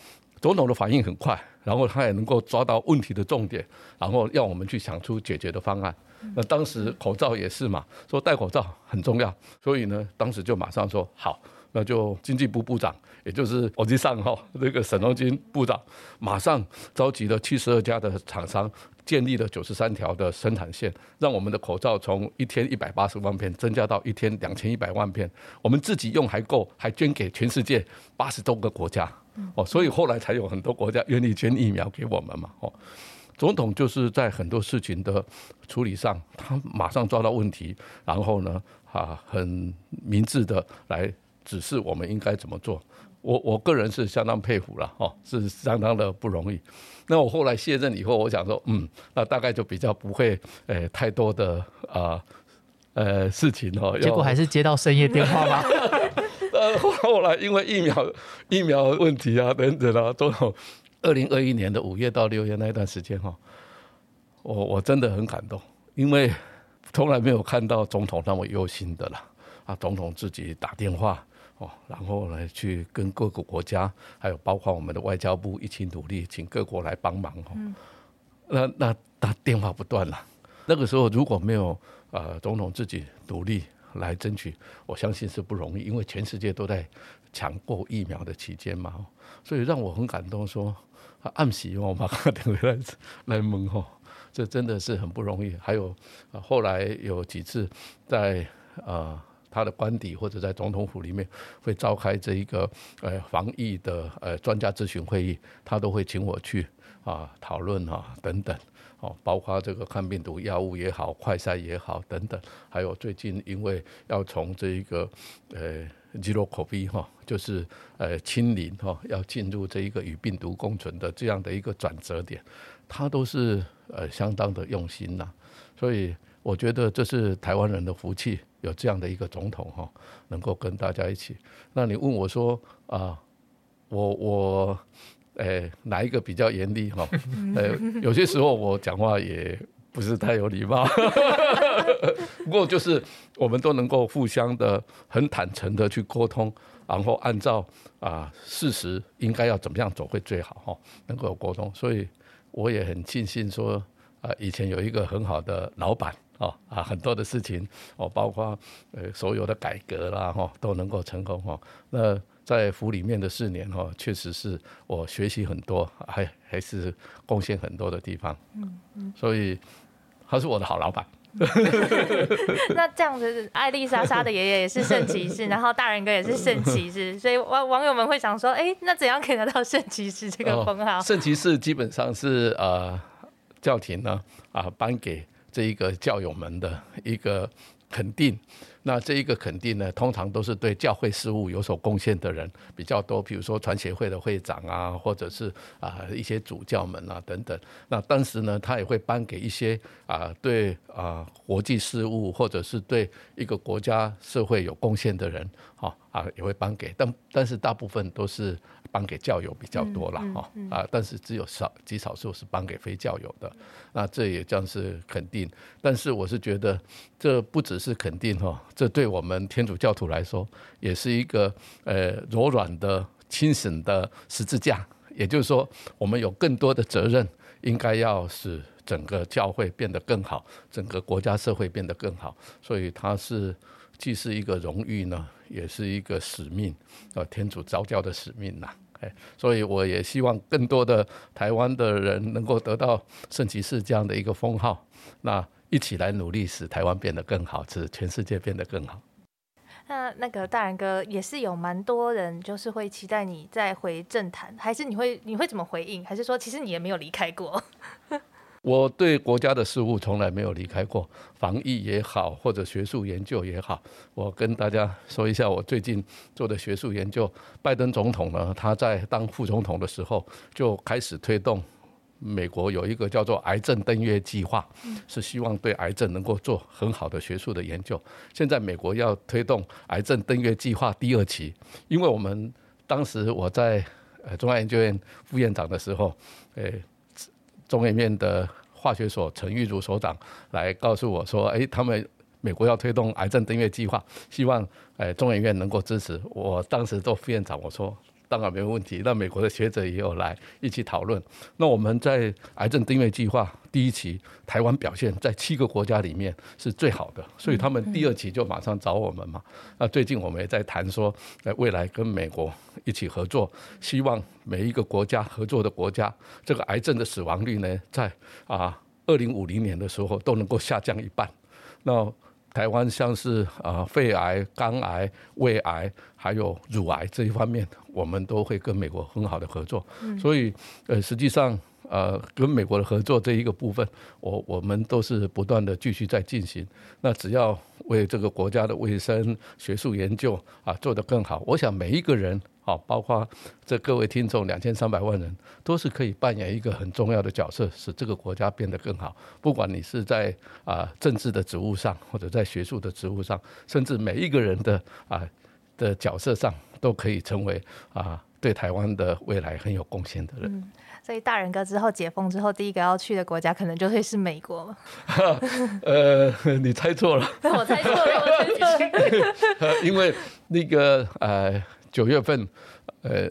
总统的反应很快，然后他也能够抓到问题的重点，然后要我们去想出解决的方案。那当时口罩也是嘛，说戴口罩很重要，所以呢，当时就马上说好，那就经济部部长，也就是我际上哈那个沈荣金部长，马上召集了七十二家的厂商。建立了九十三条的生产线，让我们的口罩从一天一百八十万片增加到一天两千一百万片。我们自己用还够，还捐给全世界八十多个国家。哦，所以后来才有很多国家愿意捐疫苗给我们嘛。哦，总统就是在很多事情的处理上，他马上抓到问题，然后呢，啊，很明智的来指示我们应该怎么做。我我个人是相当佩服了，哦，是相当的不容易。那我后来卸任以后，我想说，嗯，那大概就比较不会，诶，太多的啊，呃，事情哦。结果还是接到深夜电话吗？(laughs) 呃，后来因为疫苗疫苗问题啊等等啊，都有。二零二一年的五月到六月那一段时间哈，我我真的很感动，因为从来没有看到总统那么忧心的了啊，总统自己打电话。哦，然后呢，去跟各个国家，还有包括我们的外交部一起努力，请各国来帮忙哦。那那他电话不断了。那个时候如果没有呃总统自己努力来争取，我相信是不容易，因为全世界都在抢购疫苗的期间嘛。所以让我很感动，说暗喜我马上等回来来问哦，这真的是很不容易。还有后来有几次在啊。他的官邸或者在总统府里面会召开这一个呃防疫的呃专家咨询会议，他都会请我去啊讨论啊等等。哦，包括这个抗病毒药物也好，快筛也好等等，还有最近因为要从这一个呃 zero COVID 哈，就是呃清零哈，要进入这一个与病毒共存的这样的一个转折点，他都是呃相当的用心呐，所以我觉得这是台湾人的福气。有这样的一个总统哈，能够跟大家一起。那你问我说啊，我我，诶，哪一个比较严厉哈？呃，有些时候我讲话也不是太有礼貌。(laughs) 不过就是我们都能够互相的很坦诚的去沟通，然后按照啊事实应该要怎么样走会最好哈，能够有沟通。所以我也很庆幸说啊，以前有一个很好的老板。哦啊，很多的事情哦，包括呃所有的改革啦哈，都能够成功哈。那在府里面的四年哈，确实是我学习很多，还还是贡献很多的地方。嗯嗯，所以他是我的好老板。(laughs) 那这样子，艾丽莎莎的爷爷也是圣骑士，(laughs) 然后大人哥也是圣骑士，所以网网友们会想说，哎，那怎样可以得到圣骑士这个封号？圣骑士基本上是呃教廷呢啊颁给。这一个教友们的一个肯定，那这一个肯定呢，通常都是对教会事务有所贡献的人比较多，比如说传协会的会长啊，或者是啊一些主教们啊等等。那当时呢，他也会颁给一些啊对啊国际事务或者是对一个国家社会有贡献的人，哈啊也会颁给，但但是大部分都是。颁给教友比较多了哈啊，但是只有少极少数是颁给非教友的，那这也将是肯定。但是我是觉得这不只是肯定哈，这对我们天主教徒来说也是一个呃柔软的、清醒的十字架。也就是说，我们有更多的责任，应该要使整个教会变得更好，整个国家社会变得更好。所以它是既是一个荣誉呢。也是一个使命，呃，天主召教的使命呐，哎，所以我也希望更多的台湾的人能够得到圣骑士这样的一个封号，那一起来努力，使台湾变得更好，使全世界变得更好。那那个大然哥也是有蛮多人，就是会期待你再回政坛，还是你会你会怎么回应？还是说其实你也没有离开过？(laughs) 我对国家的事务从来没有离开过，防疫也好，或者学术研究也好。我跟大家说一下，我最近做的学术研究。拜登总统呢，他在当副总统的时候就开始推动美国有一个叫做“癌症登月计划”，是希望对癌症能够做很好的学术的研究。现在美国要推动“癌症登月计划”第二期，因为我们当时我在呃中央研究院副院长的时候，诶。中研院的化学所陈玉如所长来告诉我说：“哎，他们美国要推动癌症登月计划，希望哎中研院能够支持。”我当时做副院长，我说。当然没有问题。那美国的学者也有来一起讨论。那我们在癌症定位计划第一期，台湾表现在七个国家里面是最好的，所以他们第二期就马上找我们嘛。那最近我们也在谈说，在未来跟美国一起合作，希望每一个国家合作的国家，这个癌症的死亡率呢，在啊二零五零年的时候都能够下降一半。那台湾像是啊肺癌、肝癌、胃癌，还有乳癌这一方面，我们都会跟美国很好的合作。所以呃，实际上呃，跟美国的合作这一个部分，我我们都是不断的继续在进行。那只要为这个国家的卫生、学术研究啊做得更好，我想每一个人。好，包括这各位听众两千三百万人，都是可以扮演一个很重要的角色，使这个国家变得更好。不管你是在啊政治的职务上，或者在学术的职务上，甚至每一个人的啊的角色上，都可以成为啊对台湾的未来很有贡献的人。嗯，所以大人哥之后解封之后，第一个要去的国家可能就会是美国 (laughs) 呃，你 (laughs) 猜错了。我猜错了，我自己因为那个呃。九月份，呃，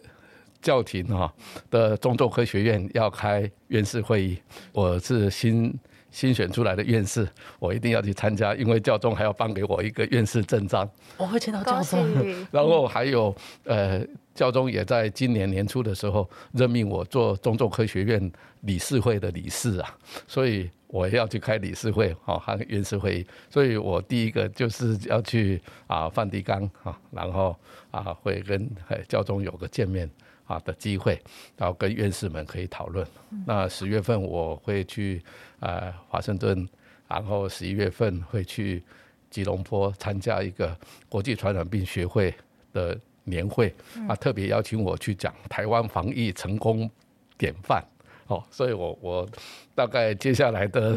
教廷哈的中州科学院要开院士会议，我是新新选出来的院士，我一定要去参加，因为教宗还要颁给我一个院士证章。我会见到教宗，然后还有呃，教宗也在今年年初的时候任命我做中州科学院理事会的理事啊，所以。我要去开理事会，哦，和院士会议，所以我第一个就是要去啊梵蒂冈啊，然后啊会跟教宗有个见面啊的机会，然后跟院士们可以讨论。那十月份我会去啊华盛顿，然后十一月份会去吉隆坡参加一个国际传染病学会的年会，啊特别邀请我去讲台湾防疫成功典范。哦，所以我我大概接下来的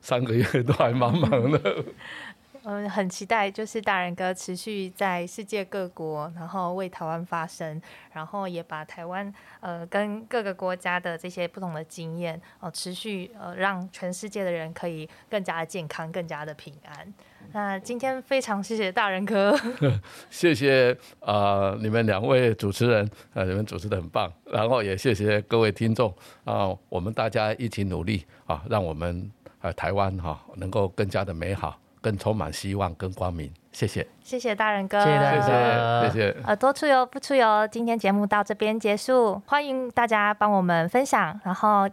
三个月都还蛮忙的。(laughs) 嗯，很期待，就是大人哥持续在世界各国，然后为台湾发声，然后也把台湾呃跟各个国家的这些不同的经验哦，持续呃让全世界的人可以更加的健康，更加的平安。那今天非常谢谢大人哥，(laughs) 谢谢啊你们两位主持人，呃你们主持的很棒，然后也谢谢各位听众啊，我们大家一起努力啊，让我们呃台湾哈能够更加的美好。更充满希望，跟光明。谢谢，谢谢大人哥，谢谢，谢谢。耳朵出游不出游，今天节目到这边结束，欢迎大家帮我们分享，然后。